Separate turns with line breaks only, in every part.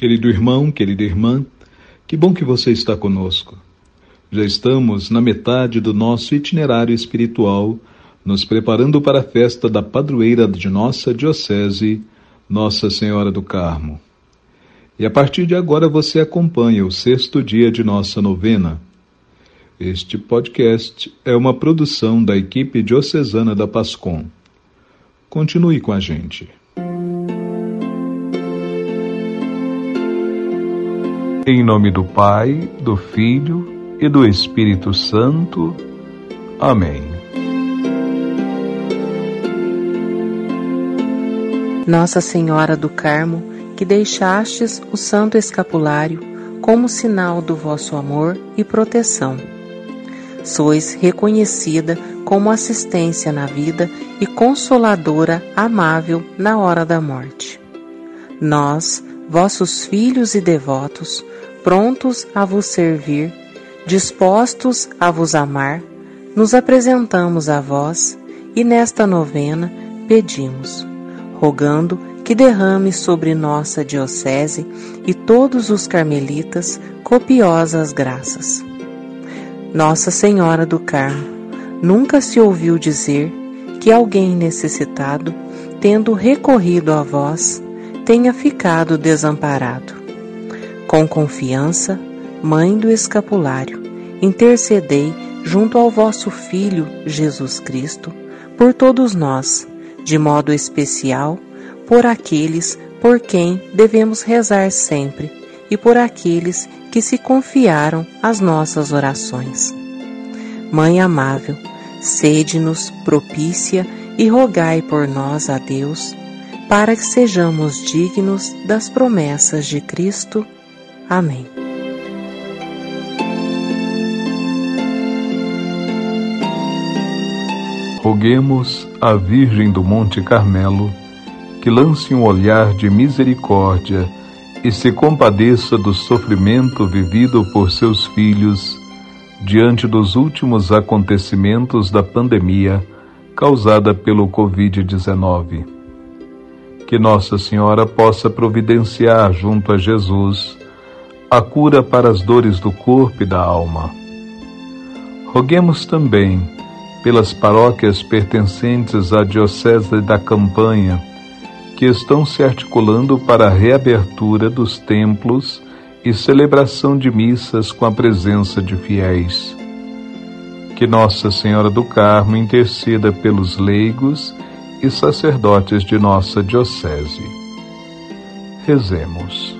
Querido irmão, querida irmã, que bom que você está conosco. Já estamos na metade do nosso itinerário espiritual, nos preparando para a festa da padroeira de nossa Diocese, Nossa Senhora do Carmo. E a partir de agora você acompanha o sexto dia de nossa novena. Este podcast é uma produção da equipe diocesana da Pascom. Continue com a gente. Em nome do Pai, do Filho e do Espírito Santo. Amém.
Nossa Senhora do Carmo, que deixastes o Santo Escapulário como sinal do vosso amor e proteção. Sois reconhecida como assistência na vida e consoladora amável na hora da morte. Nós, vossos filhos e devotos, prontos a vos servir, dispostos a vos amar, nos apresentamos a vós e nesta novena pedimos, rogando que derrame sobre nossa Diocese e todos os carmelitas copiosas graças. Nossa Senhora do Carmo, nunca se ouviu dizer que alguém necessitado, tendo recorrido a vós, tenha ficado desamparado. Com confiança, Mãe do Escapulário, intercedei junto ao vosso Filho Jesus Cristo por todos nós, de modo especial por aqueles por quem devemos rezar sempre e por aqueles que se confiaram às nossas orações. Mãe amável, sede-nos propícia e rogai por nós a Deus, para que sejamos dignos das promessas de Cristo. Amém.
Roguemos à Virgem do Monte Carmelo que lance um olhar de misericórdia e se compadeça do sofrimento vivido por seus filhos diante dos últimos acontecimentos da pandemia causada pelo Covid-19. Que Nossa Senhora possa providenciar junto a Jesus a cura para as dores do corpo e da alma. Roguemos também pelas paróquias pertencentes à Diocese da Campanha, que estão se articulando para a reabertura dos templos e celebração de missas com a presença de fiéis. Que Nossa Senhora do Carmo interceda pelos leigos e sacerdotes de nossa Diocese. Rezemos.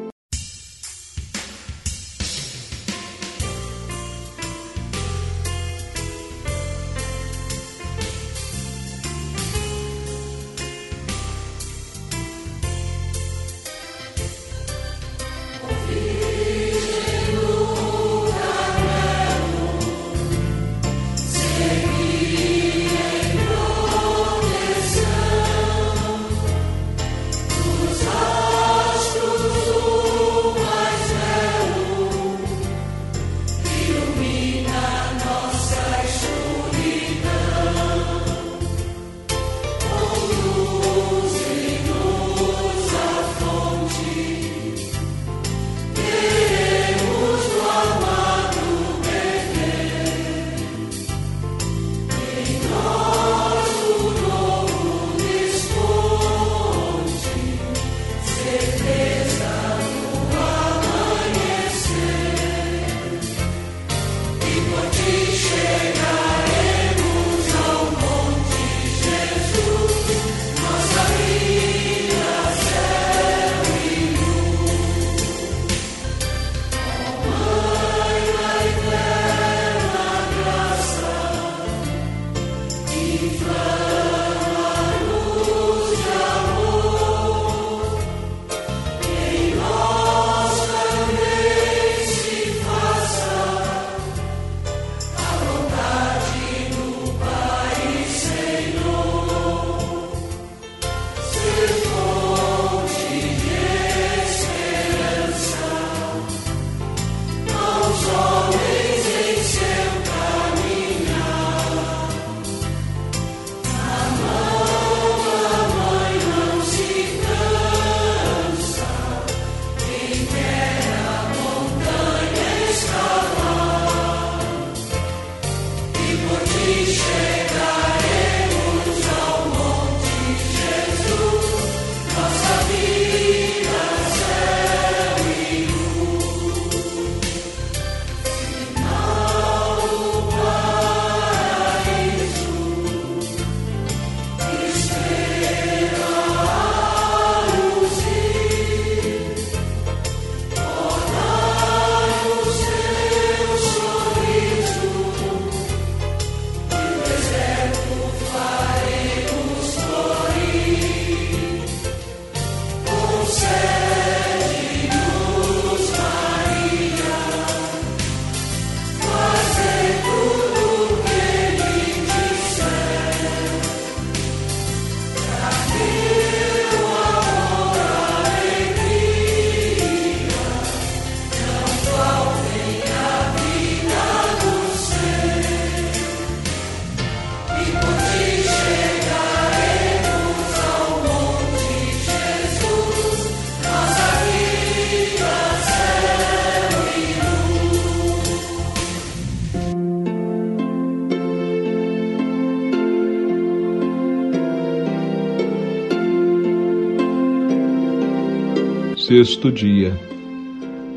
Sexto dia.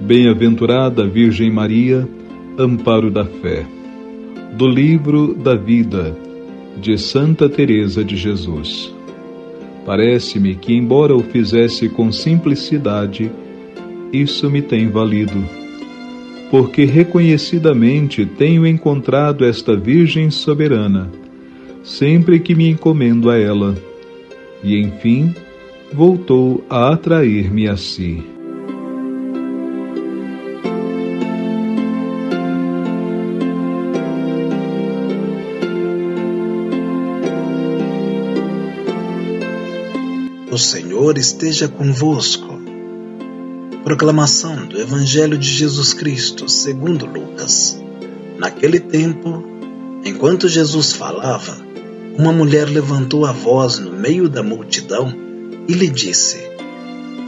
Bem-aventurada Virgem Maria, amparo da fé. Do livro da vida de Santa Teresa de Jesus. Parece-me que embora o fizesse com simplicidade, isso me tem valido, porque reconhecidamente tenho encontrado esta Virgem soberana, sempre que me encomendo a ela, e enfim voltou a atrair-me a si.
O Senhor esteja convosco. Proclamação do Evangelho de Jesus Cristo, segundo Lucas. Naquele tempo, enquanto Jesus falava, uma mulher levantou a voz no meio da multidão e lhe disse: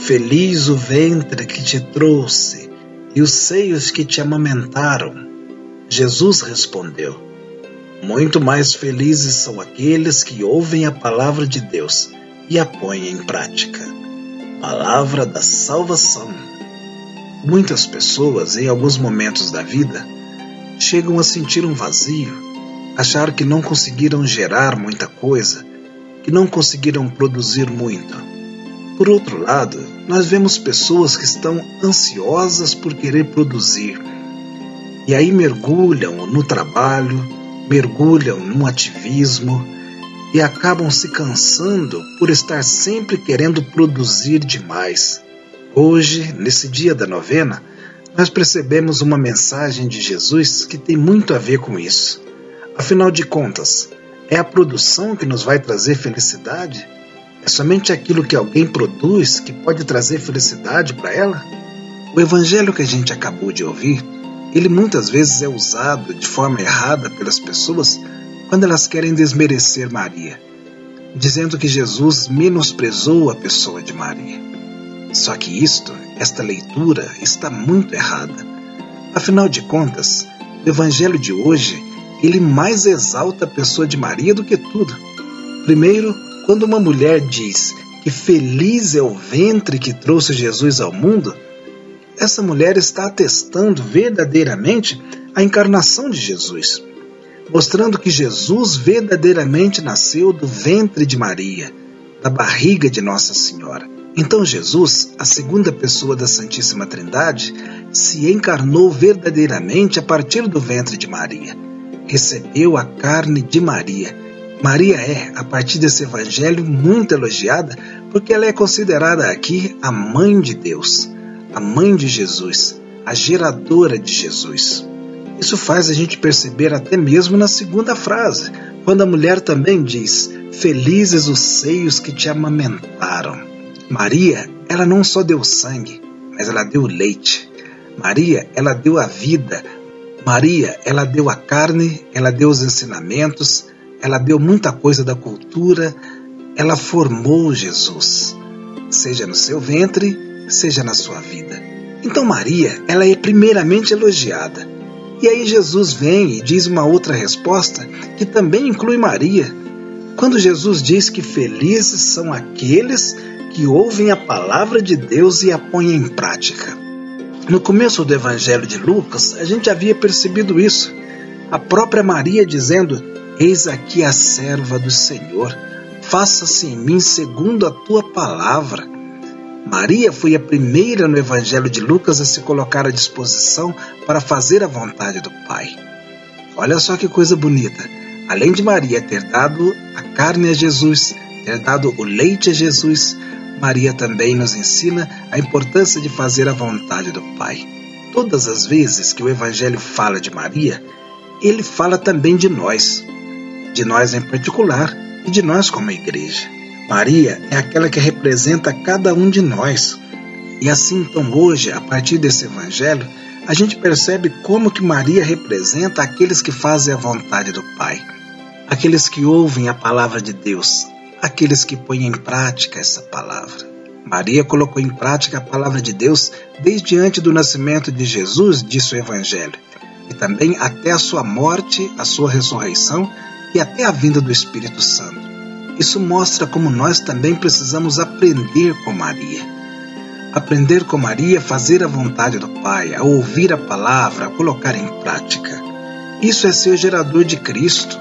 Feliz o ventre que te trouxe e os seios que te amamentaram. Jesus respondeu: Muito mais felizes são aqueles que ouvem a palavra de Deus e a põem em prática. Palavra da salvação. Muitas pessoas, em alguns momentos da vida, chegam a sentir um vazio, achar que não conseguiram gerar muita coisa que não conseguiram produzir muito. Por outro lado, nós vemos pessoas que estão ansiosas por querer produzir e aí mergulham no trabalho, mergulham no ativismo e acabam se cansando por estar sempre querendo produzir demais. Hoje, nesse dia da novena, nós percebemos uma mensagem de Jesus que tem muito a ver com isso. Afinal de contas, é a produção que nos vai trazer felicidade? É somente aquilo que alguém produz que pode trazer felicidade para ela? O evangelho que a gente acabou de ouvir, ele muitas vezes é usado de forma errada pelas pessoas quando elas querem desmerecer Maria, dizendo que Jesus menosprezou a pessoa de Maria. Só que isto, esta leitura, está muito errada. Afinal de contas, o evangelho de hoje ele mais exalta a pessoa de Maria do que tudo. Primeiro, quando uma mulher diz que feliz é o ventre que trouxe Jesus ao mundo, essa mulher está atestando verdadeiramente a encarnação de Jesus, mostrando que Jesus verdadeiramente nasceu do ventre de Maria, da barriga de Nossa Senhora. Então Jesus, a segunda pessoa da Santíssima Trindade, se encarnou verdadeiramente a partir do ventre de Maria recebeu a carne de Maria. Maria é, a partir desse evangelho, muito elogiada porque ela é considerada aqui a mãe de Deus, a mãe de Jesus, a geradora de Jesus. Isso faz a gente perceber até mesmo na segunda frase, quando a mulher também diz: Felizes os seios que te amamentaram. Maria, ela não só deu sangue, mas ela deu leite. Maria, ela deu a vida, Maria, ela deu a carne, ela deu os ensinamentos, ela deu muita coisa da cultura, ela formou Jesus, seja no seu ventre, seja na sua vida. Então Maria, ela é primeiramente elogiada. E aí Jesus vem e diz uma outra resposta que também inclui Maria. Quando Jesus diz que felizes são aqueles que ouvem a palavra de Deus e a põem em prática. No começo do Evangelho de Lucas, a gente havia percebido isso. A própria Maria dizendo: Eis aqui a serva do Senhor, faça-se em mim segundo a tua palavra. Maria foi a primeira no Evangelho de Lucas a se colocar à disposição para fazer a vontade do Pai. Olha só que coisa bonita. Além de Maria ter dado a carne a Jesus, ter dado o leite a Jesus, Maria também nos ensina a importância de fazer a vontade do Pai. Todas as vezes que o Evangelho fala de Maria, ele fala também de nós, de nós em particular e de nós como igreja. Maria é aquela que representa cada um de nós. E assim, então, hoje, a partir desse Evangelho, a gente percebe como que Maria representa aqueles que fazem a vontade do Pai, aqueles que ouvem a palavra de Deus, aqueles que põem em prática essa palavra. Maria colocou em prática a palavra de Deus desde antes do nascimento de Jesus, disse o Evangelho, e também até a sua morte, a sua ressurreição e até a vinda do Espírito Santo. Isso mostra como nós também precisamos aprender com Maria. aprender com Maria fazer a vontade do Pai, a ouvir a palavra, a colocar em prática. Isso é ser gerador de Cristo.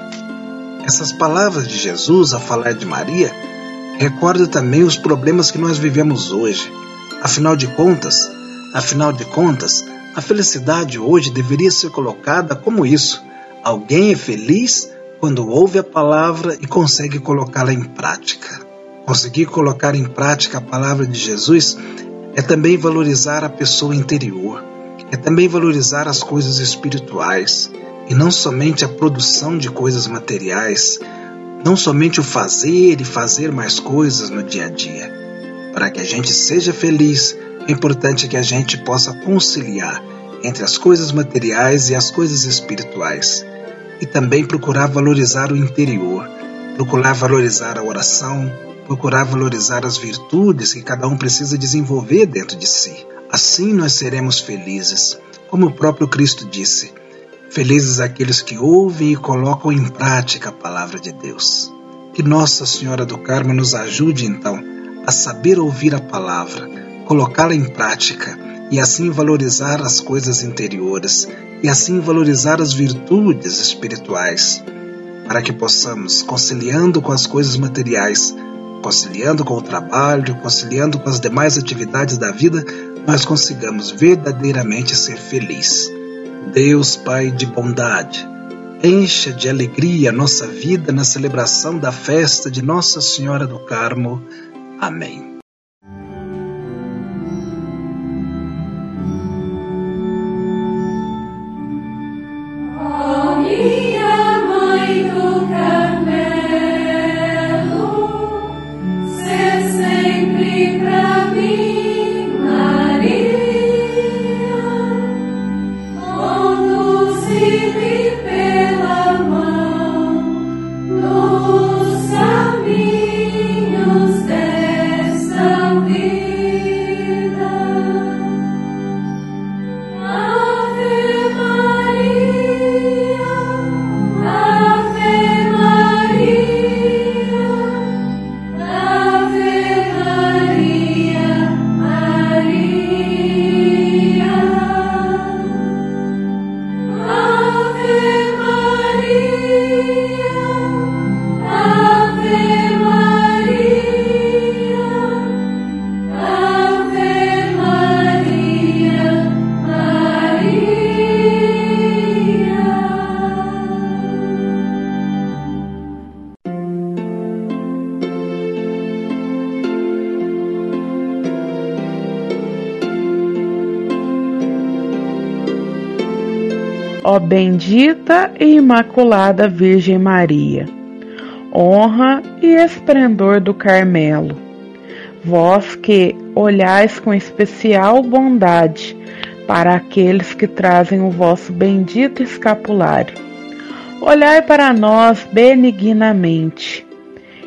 Essas palavras de Jesus a falar de Maria recordam também os problemas que nós vivemos hoje. Afinal de contas, afinal de contas, a felicidade hoje deveria ser colocada como isso. Alguém é feliz quando ouve a palavra e consegue colocá-la em prática. Conseguir colocar em prática a palavra de Jesus é também valorizar a pessoa interior, é também valorizar as coisas espirituais e não somente a produção de coisas materiais, não somente o fazer e fazer mais coisas no dia a dia. Para que a gente seja feliz, é importante que a gente possa conciliar entre as coisas materiais e as coisas espirituais e também procurar valorizar o interior, procurar valorizar a oração, procurar valorizar as virtudes que cada um precisa desenvolver dentro de si. Assim nós seremos felizes, como o próprio Cristo disse. Felizes aqueles que ouvem e colocam em prática a palavra de Deus. Que Nossa Senhora do Carmo nos ajude então a saber ouvir a palavra, colocá-la em prática e assim valorizar as coisas interiores e assim valorizar as virtudes espirituais, para que possamos, conciliando com as coisas materiais, conciliando com o trabalho, conciliando com as demais atividades da vida, nós consigamos verdadeiramente ser felizes. Deus Pai de bondade, encha de alegria nossa vida na celebração da festa de Nossa Senhora do Carmo. Amém.
Ó bendita e imaculada Virgem Maria, honra e esplendor do Carmelo, vós que olhais com especial bondade para aqueles que trazem o vosso bendito escapulário. Olhai para nós benignamente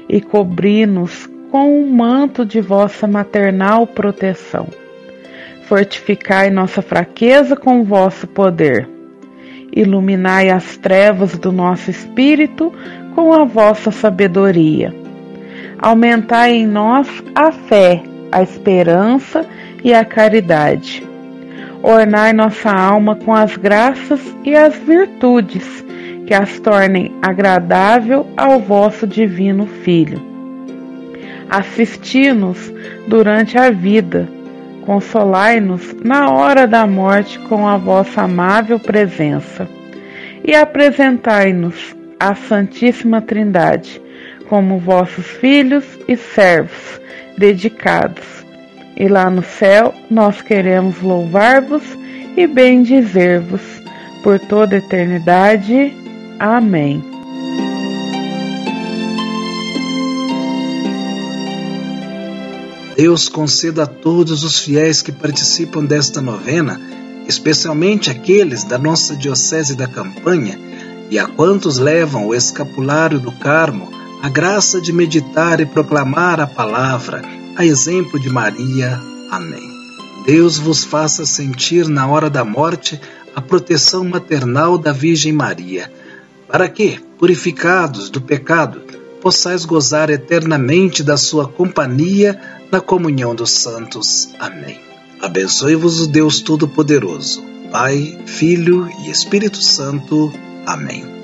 e cobri-nos com o manto de vossa maternal proteção. Fortificai nossa fraqueza com vosso poder iluminai as trevas do nosso espírito com a vossa sabedoria. Aumentai em nós a fé, a esperança e a caridade. Ornai nossa alma com as graças e as virtudes que as tornem agradável ao vosso divino Filho. Assisti-nos durante a vida Consolai-nos na hora da morte com a vossa amável presença e apresentai-nos à Santíssima Trindade como vossos filhos e servos dedicados. E lá no céu nós queremos louvar-vos e bendizer-vos por toda a eternidade. Amém.
Deus conceda a todos os fiéis que participam desta novena, especialmente aqueles da nossa Diocese da Campanha, e a quantos levam o escapulário do Carmo, a graça de meditar e proclamar a palavra, a exemplo de Maria. Amém. Deus vos faça sentir na hora da morte a proteção maternal da Virgem Maria, para que, purificados do pecado,
possais gozar eternamente da sua companhia na comunhão dos santos. Amém. Abençoe-vos o Deus Todo-Poderoso, Pai, Filho e Espírito Santo. Amém.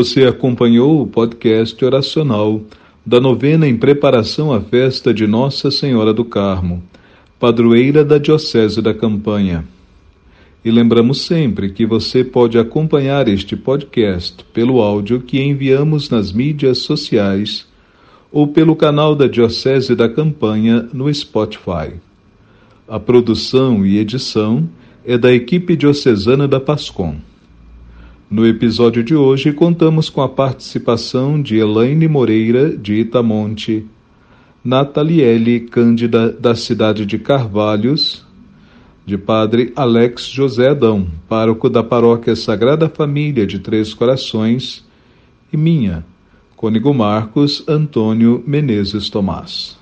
Você acompanhou o podcast oracional da novena em preparação à festa de Nossa Senhora do Carmo, padroeira da Diocese da Campanha. E lembramos sempre que você pode acompanhar este podcast pelo áudio que enviamos nas mídias sociais ou pelo canal da Diocese da Campanha no Spotify. A produção e edição é da equipe diocesana da Pascom. No episódio de hoje, contamos com a participação de Elaine Moreira, de Itamonte, Nataliele Cândida, da cidade de Carvalhos, de Padre Alex José Adão, pároco da Paróquia Sagrada Família de Três Corações, e minha, Cônigo Marcos Antônio Menezes Tomás.